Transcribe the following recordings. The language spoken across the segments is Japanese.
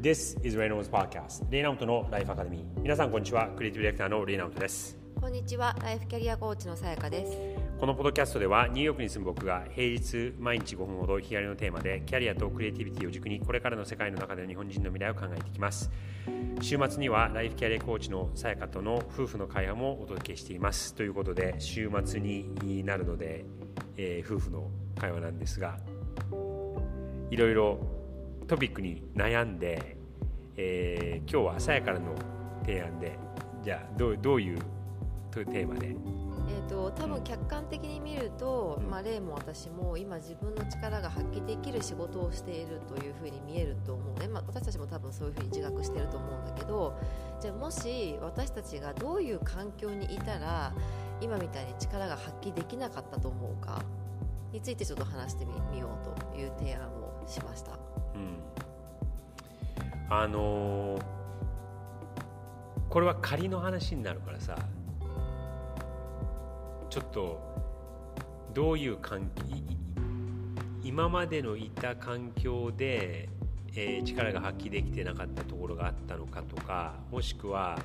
This is Reynolds Podcast レイナウトのライフアカデミー皆さんこんにちは。クリエイティブディレクターのレイナウトです。こんにちは。ライフキャリアコーチのさやかです。このポッドキャストではニューヨークに住む僕が平日毎日5分ほど日帰りのテーマでキャリアとクリエイティビティを軸にこれからの世界の中での日本人の未来を考えていきます。週末にはライフキャリアコーチのさやかとの夫婦の会話もお届けしています。ということで週末になるので、えー、夫婦の会話なんですがいろいろトピックに悩んでえー、今日はさやからの提案でじゃあどうどういうテーマで？えーと、多分客観的に見ると、うん、まあ、レイも私も今自分の力が発揮できる仕事をしているというふうに見えると思うね、まあ、私たちも多分そういうふうに自覚してると思うんだけどじゃあもし私たちがどういう環境にいたら今みたいに力が発揮できなかったと思うかについてちょっと話してみようという提案をしました。うんあのー、これは仮の話になるからさちょっとどういう環境今までのいた環境で、えー、力が発揮できてなかったところがあったのかとかもしくは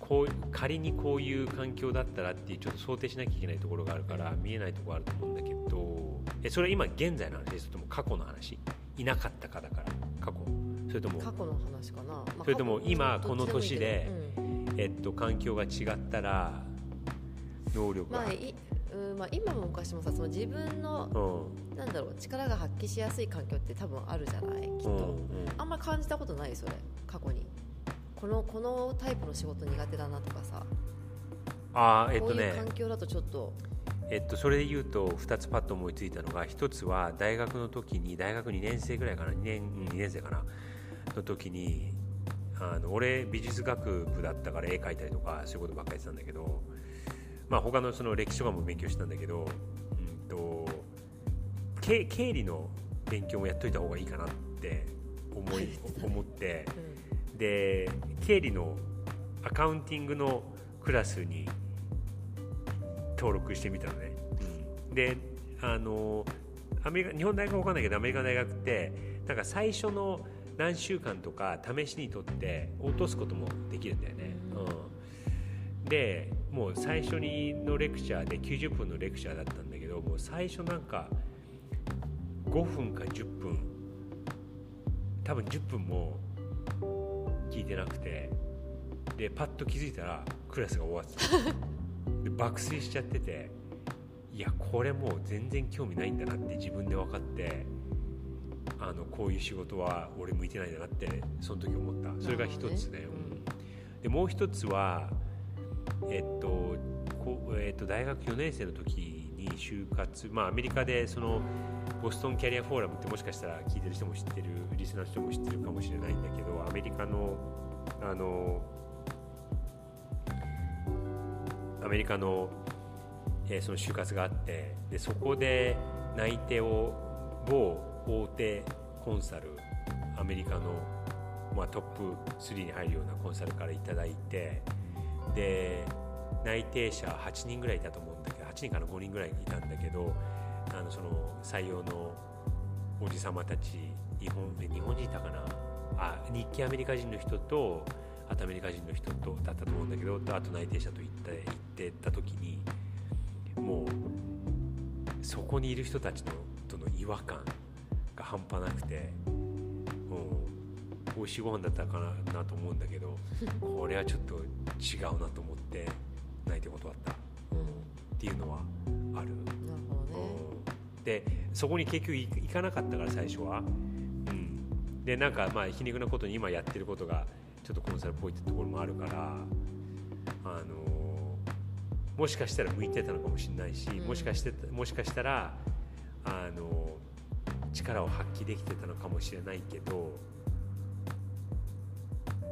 こう仮にこういう環境だったらっていうちょっと想定しなきゃいけないところがあるから見えないところあると思うんだけどえそれは今現在の話です。とも過去の話？いなかったかだから過去。それとも過去の話かな、まあ、それとも今この年で、うん、えっと、環境が違ったら能力が、まあいうんまあ、今も昔もさその自分の、うん、なんだろう力が発揮しやすい環境って多分あるじゃない？きっと、うん。うん、あんまり感じたことないそれ。過去に。このこのタイプの仕事苦手だなとかさ。あえっとね。こういう環境だとちょっと。えっと、それで言うと2つパッと思いついたのが1つは大学の時に大学2年生ぐらいかな？2年 ,2 年生かな？の時にあの俺美術学部だったから絵描いたりとかそういうことばっかりやってたんだけど、まあ、他のその歴史とかも勉強したんだけど、うんと、経経理の勉強もやっといた方がいいかなって思い 思って、うん、で経理のアカウンティングのクラスに登録してみたのね。うん、であのアメリカ日本大学わかんないけどアメリカの大学ってなんか最初の何週間とか試しにとって落とすこともできるんだよね。うん、でもう最初にのレクチャーで90分のレクチャーだったんだけどもう最初なんか5分か10分。多分10分も聞いてなくて。でパッと気づいたらクラスが終わってた。で爆睡しちゃってていやこれもう全然興味ないんだなって自分で分かってあのこういう仕事は俺向いてないんだなってその時思った。それが一つね、うん、でもう一つはえっとこえっと大学4年生の時に就活まあアメリカでそのボストンキャリアフォーラムってもしかしたら聞いてる人も知ってるリスナーの人も知ってるかもしれないんだけどアメリカのあのアメリカの、えー、その就活があってでそこで内定を某大手コンサルアメリカの、まあ、トップ3に入るようなコンサルから頂いてで内定者8人ぐらいいたと思うんだけど8人から5人ぐらいいたんだけどあのその採用のおじ様たち日本で日本人いたかなあ日系アメリカ人の人とあとアメリカ人の人とだったと思うんだけどあと内定者と行って行ってた時にもうそこにいる人たちのとの違和感半端なくて、うん、美味しいご飯だったかななと思うんだけど これはちょっと違うなと思って泣いて断った、うん、っていうのはある。なるほどね、うん、でそこに結局行かなかったから最初は。うん、でなんかまあ皮肉なことに今やってることがちょっとコンサルっぽいってところもあるからあのもしかしたら向いてたのかもしれないし、もしかしてもしかしたらあの力を発揮できてたのかもしれないけど、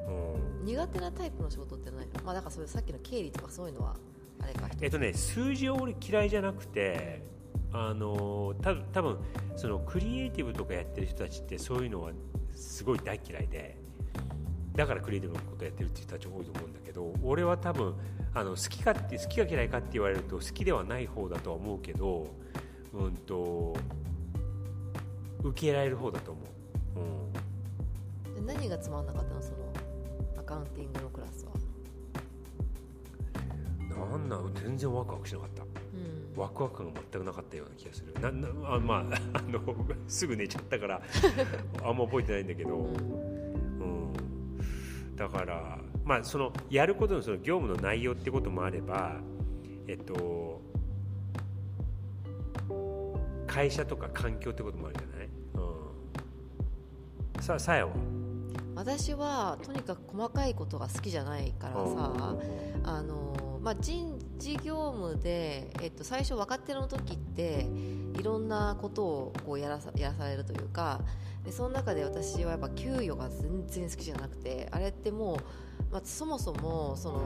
うん、苦手なタイプの仕事ってないの？まあだからそれさっきの経理とかそういうのはあれか。えっとね数字を俺嫌いじゃなくてあのた多分そのクリエイティブとかやってる人たちってそういうのはすごい大嫌いでだからクリエイティブのことやってるって人たち多いと思うんだけど俺は多分あの好きかって好きか嫌いかって言われると好きではない方だとは思うけどうんと受けられる方だと思う、うん、何がつまんなかったの？そのアカウンティングのクラスは。なんなん？全然ワクワクしなかった。うん。ワクワク感が全くなかったような気がする。なな あまああの すぐ寝ちゃったから あんま覚えてないんだけど、うん。うん、だからまあそのやることのその業務の内容ってこともあればえっと会社とか環境ってこともあるじゃない、うん、ささやは？私はとにかく細かいことが好きじゃないからさあの、まあ、人事業務で、えっと、最初若手の時っていろんなことをこうやらさやらされるというかでその中で私はやっぱ給与が全然好きじゃなくてあれってもう、まあ、そもそもその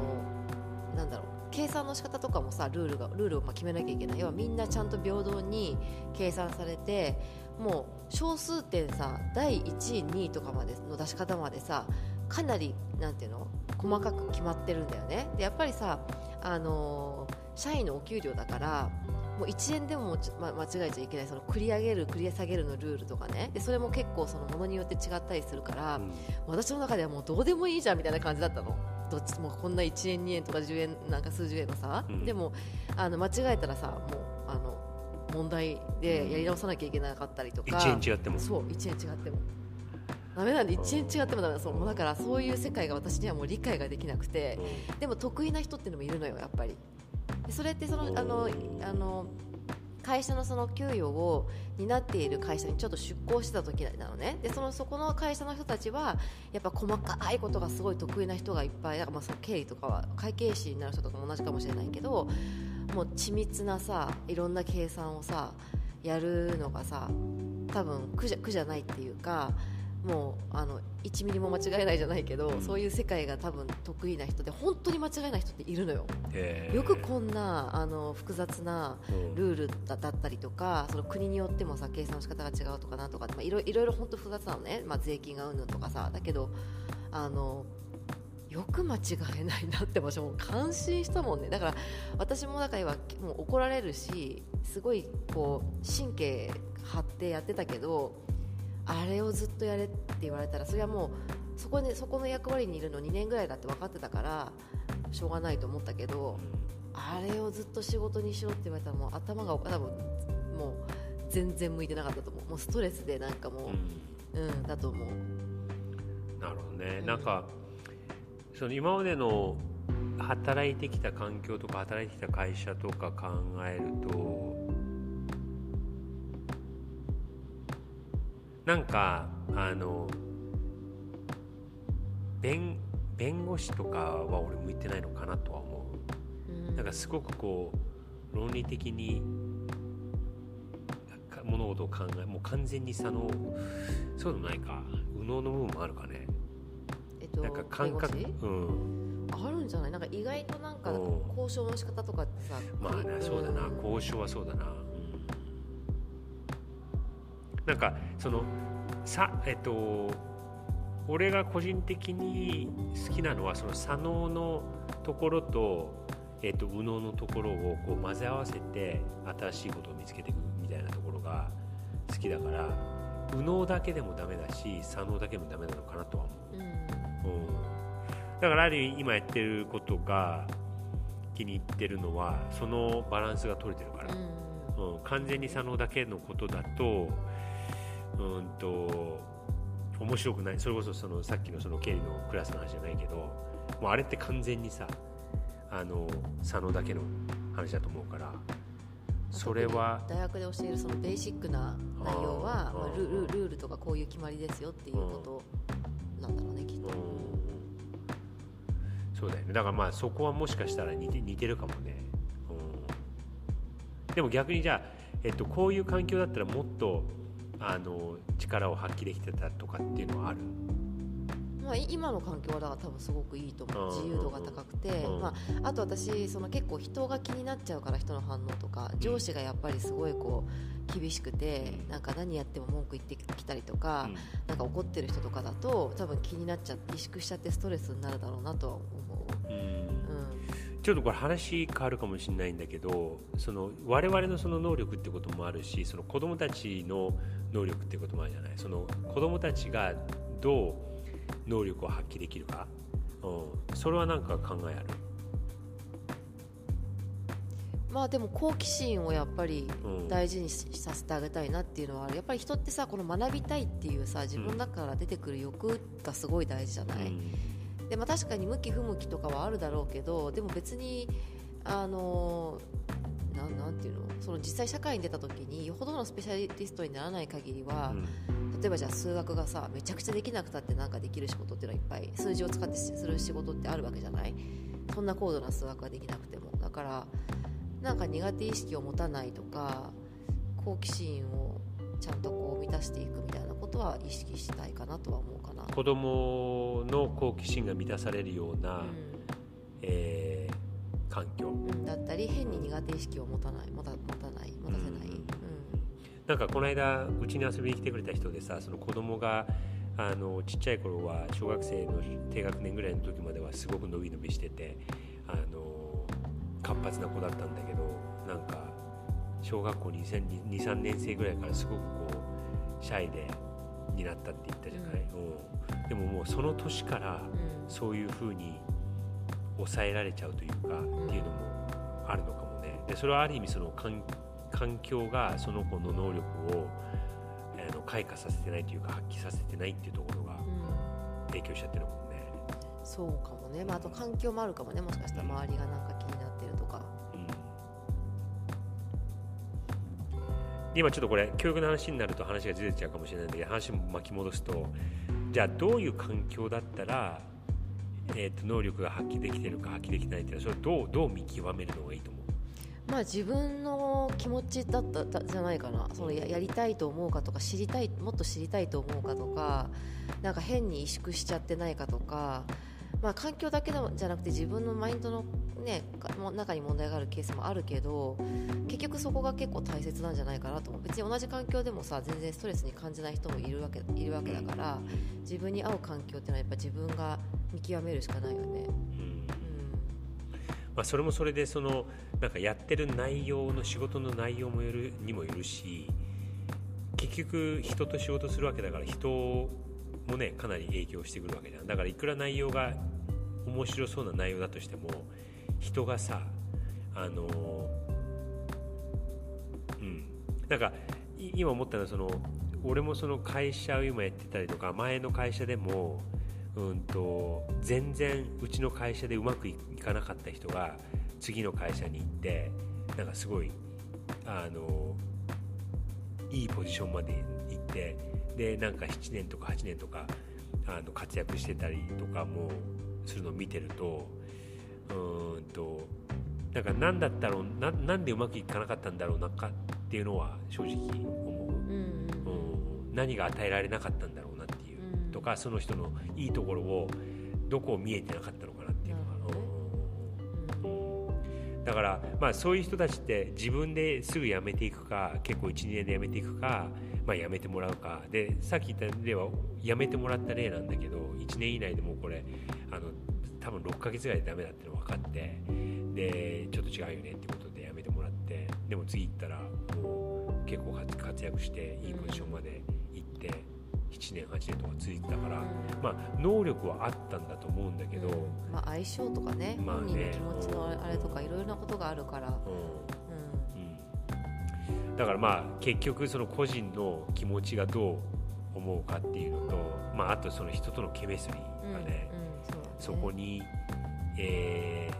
なんだろう計算の仕方とかもさルールがルールをまあ決めなきゃいけない。要はみんなちゃんと平等に計算されてもう小数点さ第1位2位とかまでの出し方までさかなりなんていうの細かく決まってるんだよね。でやっぱりさあのー社員のお給料だからもう1円でもち、ま、間違えちゃいけないその繰り上げる繰り下げるのルールとかね。でそれも結構そのものによって違ったりするから、うん。私の中ではもうどうでもいいじゃんみたいな感じだったのどっちもこんな1円2円とか10円なんか数十円のさ、うん。でもあの間違えたらさもうあの問題でやり直さなきゃいけなかったりとか、1円違っても。そう1円違っても。ダメなんで1円違ってもダメ。だそうだからそういう世界が私にはもう理解ができなくて。でも得意な人っていうのもいるのよやっぱり。でそれってそのあのあの会社のその給与を担っている会社にちょっと出向してた時なのね。でそのそこの会社の人たちはやっぱ細かいことがすごい得意な人がいっぱいだからまあその経理とかは会計士になる人とかも同じかもしれないけどもう緻密なさいろんな計算をさやるのがさ多分苦じゃ苦じゃないっていうかもうあの1ミリも間違えないじゃないけど、うん。そういう世界が多分得意な人で本当に間違えない人っているのよ。よくこんなあの複雑なうん。ルールだだったりとかその国によってもさ計算の仕方が違うとかなんとかまあいろいろいろ本当複雑なのね、まあ、税金がうんぬんとかさ。だけどあのよく間違えないなって私もう感心したもんね。だから私もだから今もう怒られるしすごいこう神経張ってやってたけどあれをずっとやれって言われたらそれはもうそこにそこの役割にいるの2年ぐらいだって分かってたからしょうがないと思ったけどあれをずっと仕事にしろって言われたらもう頭が多分もう全然向いてなかったと思う。もうストレスでなんかもうん。ううんだと思う。なるほどね、うん。なんかその今までの働いてきた環境とか働いてきた会社とか考えるとなんかあの弁弁護士とかは俺向いてないのかなとは思う。うん。なんかすごくこう論理的にか物事を考えもう完全に差のそうでもないか。右脳の部分もあるかね。えっとなんか感覚うん。あるんじゃない？なんか意外となんかうん。交渉の仕方とかってさまあねそうだな。交渉はそうだな、うんなんかそのさえっと俺が個人的に好きなのはその左脳のところと、えっと、右脳のところをこう混ぜ合わせて新しいことを見つけていくみたいなところが好きだから右脳だけでもダメだし左脳だけでもダメなのかなとは思う。うん。うん。だからある意味今やってることが気に入ってるのはそのバランスが取れてるから、うん。うん。完全に左脳だけのことだとうんと面白くない。それこそそのさっきのその経理のクラスの話じゃないけどもうあれって完全にさあの左脳だけの話だと思うからそれは大学で教えるそのベーシックな内容はまあ、ルルルールとかこういう決まりですよっていうことなんだろうねきっと、そうだよね。だからまあそこはもしかしたら似て似てるかもね、うん、でも逆にじゃあ、えっと、こういう環境だったらもっとあの力を発揮できてたとかっていうのはある？まあ、い今の環境はだから多分すごくいいと思う。うん。自由度が高くて、うん。まあ、あと私その結構人が気になっちゃうから人の反応とか上司がやっぱりすごいこう厳しくてうん。なんか何やっても文句言ってきたりとか、うん。なんか怒ってる人とかだと多分気になっちゃって萎縮しちゃってストレスになるだろうなとは思う、うん。うんちょっとこれ話変わるかもしれないんだけどその我々のその能力ってこともあるしその子供たちの能力ってこともあるじゃない？その子供たちがどう能力を発揮できるか、うん、それは何か考えある？まあでも好奇心をやっぱり大事にさせてあげたいなっていうのはやっぱり人ってさこの学びたいっていうさ自分の中から出てくる欲がすごい大事じゃない、うん、でまあ、確かに向き不向きとかはあるだろうけどでも別にあのななんていうの？その実際社会に出た時によほどのスペシャリストにならない限りは、うん、例えばじゃあ数学がさめちゃくちゃできなくたってなんかできる仕事っていうのはいっぱい数字を使ってする仕事ってあるわけじゃない。そんな高度な数学ができなくても。だからなんか苦手意識を持たないとか好奇心をちゃんとこう満たしていくみたいなことは意識したいかなとは思うかな。子供の好奇心が満たされるような、うん、えー、環境、だったり変に苦手意識を持たない持た持たない持たせない、うん、うん、なんかこの間うちに遊びに来てくれた人でさその子供があのちっちゃい頃は小学生の低学年ぐらいの時まではすごく伸び伸びしててあの活発な子だったんだけどなんか小学校23年生ぐらいからすごくこうシャイでになったって言ったじゃない、うん、でももうその年からそういうふうに抑えられちゃうというか、っていうのもあるのかもね。でそれはある意味その環境がその子の能力をあの開花させてないというか発揮させてないっていうところが影響しちゃってるもね、そうかもね、まあ、あと環境もあるかもね。もしかしたら周りがなんか気になってるとか、今ちょっとこれ教育の話になると話がずれちゃうかもしれないんで話を巻き戻すとじゃあどういう環境だったら、えー、と能力が発揮できてるか発揮できないっていうのはそれどうどう見極めるのがいいと思う？まあ、自分の気持ちだったじゃないかな。そのややりたいと思うかとか知りたいもっと知りたいと思うかとかなんか変に萎縮しちゃってないかとかまあ、環境だけじゃなくて自分のマインドの、ね、中に問題があるケースもあるけど結局そこが結構大切なんじゃないかなと思う。別に同じ環境でもさ全然ストレスに感じない人もいるわけいるわけだから自分に合う環境っていうのはやっぱ自分が見極めるしかないよね。まあ、それもそれでそのなんかやってる内容の仕事の内容もよるにもよるし結局人と仕事するわけだから人もねかなり影響してくるわけじゃん。だからいくら内容が面白そうな内容だとしても人がさあのうん。なんか今思ったのはその俺もその会社を今やってたりとか前の会社でもうんと全然うちの会社でうまくいかなかった人が次の会社に行ってなんかすごいあのいいポジションまで行ってでなんか7年とか8年とかあの活躍してたりとかもするのを見てるとうんとなんか何だったろうななんでうまくいかなかったんだろうなかっていうのは正直思う、うん、うん、何が与えられなかったんだろうなっていう、うん、とかその人のいいところをどこを見えてなかったのだからまあそういう人たちって自分ですぐ辞めていくか結構12年で辞めていくかまあ、辞めてもらうか。でさっき言った例は辞めてもらった例なんだけど1年以内でもこれあの多分6ヶ月ぐらいでダメだっての分かってでちょっと違うよねってことで辞めてもらってでも次行ったらもう結構活躍していいポジションまで行って7年8年とか続いてたから、まあ、能力はあったんだと思うんだけど、まあ、相性とかね,、まあね、本人の気持ちのあれとかいろいろなことがあるから。うん。だからまあ結局その個人の気持ちがどう思うかっていうのと、まあ、あとその人とのケメストリーがねうんうんそね、そこに、え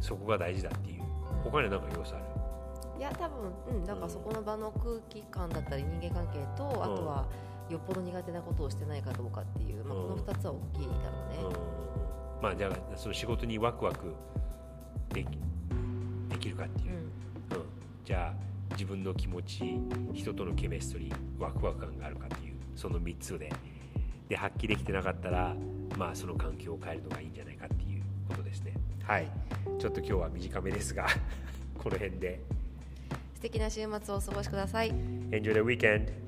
ー、そこが大事だっていう。他には何か要素ある？いや多分うんだからそこの場の空気感だったり人間関係と、うん、あとはよっぽど苦手なことをしてないかどうかっていう、まあ、この2つは大きいだろうね、うん、まあじゃあその仕事にワクワクできできるかっていう、うん、うん、じゃあ自分の気持ち人とのケメストリーワクワク感があるかっていうその3つで。で発揮できてなかったらまあその環境を変えるのがいいんじゃないかっていうことですね。はい。ちょっと今日は短めですがこの辺で素敵な週末をお過ごしください Enjoy the weekend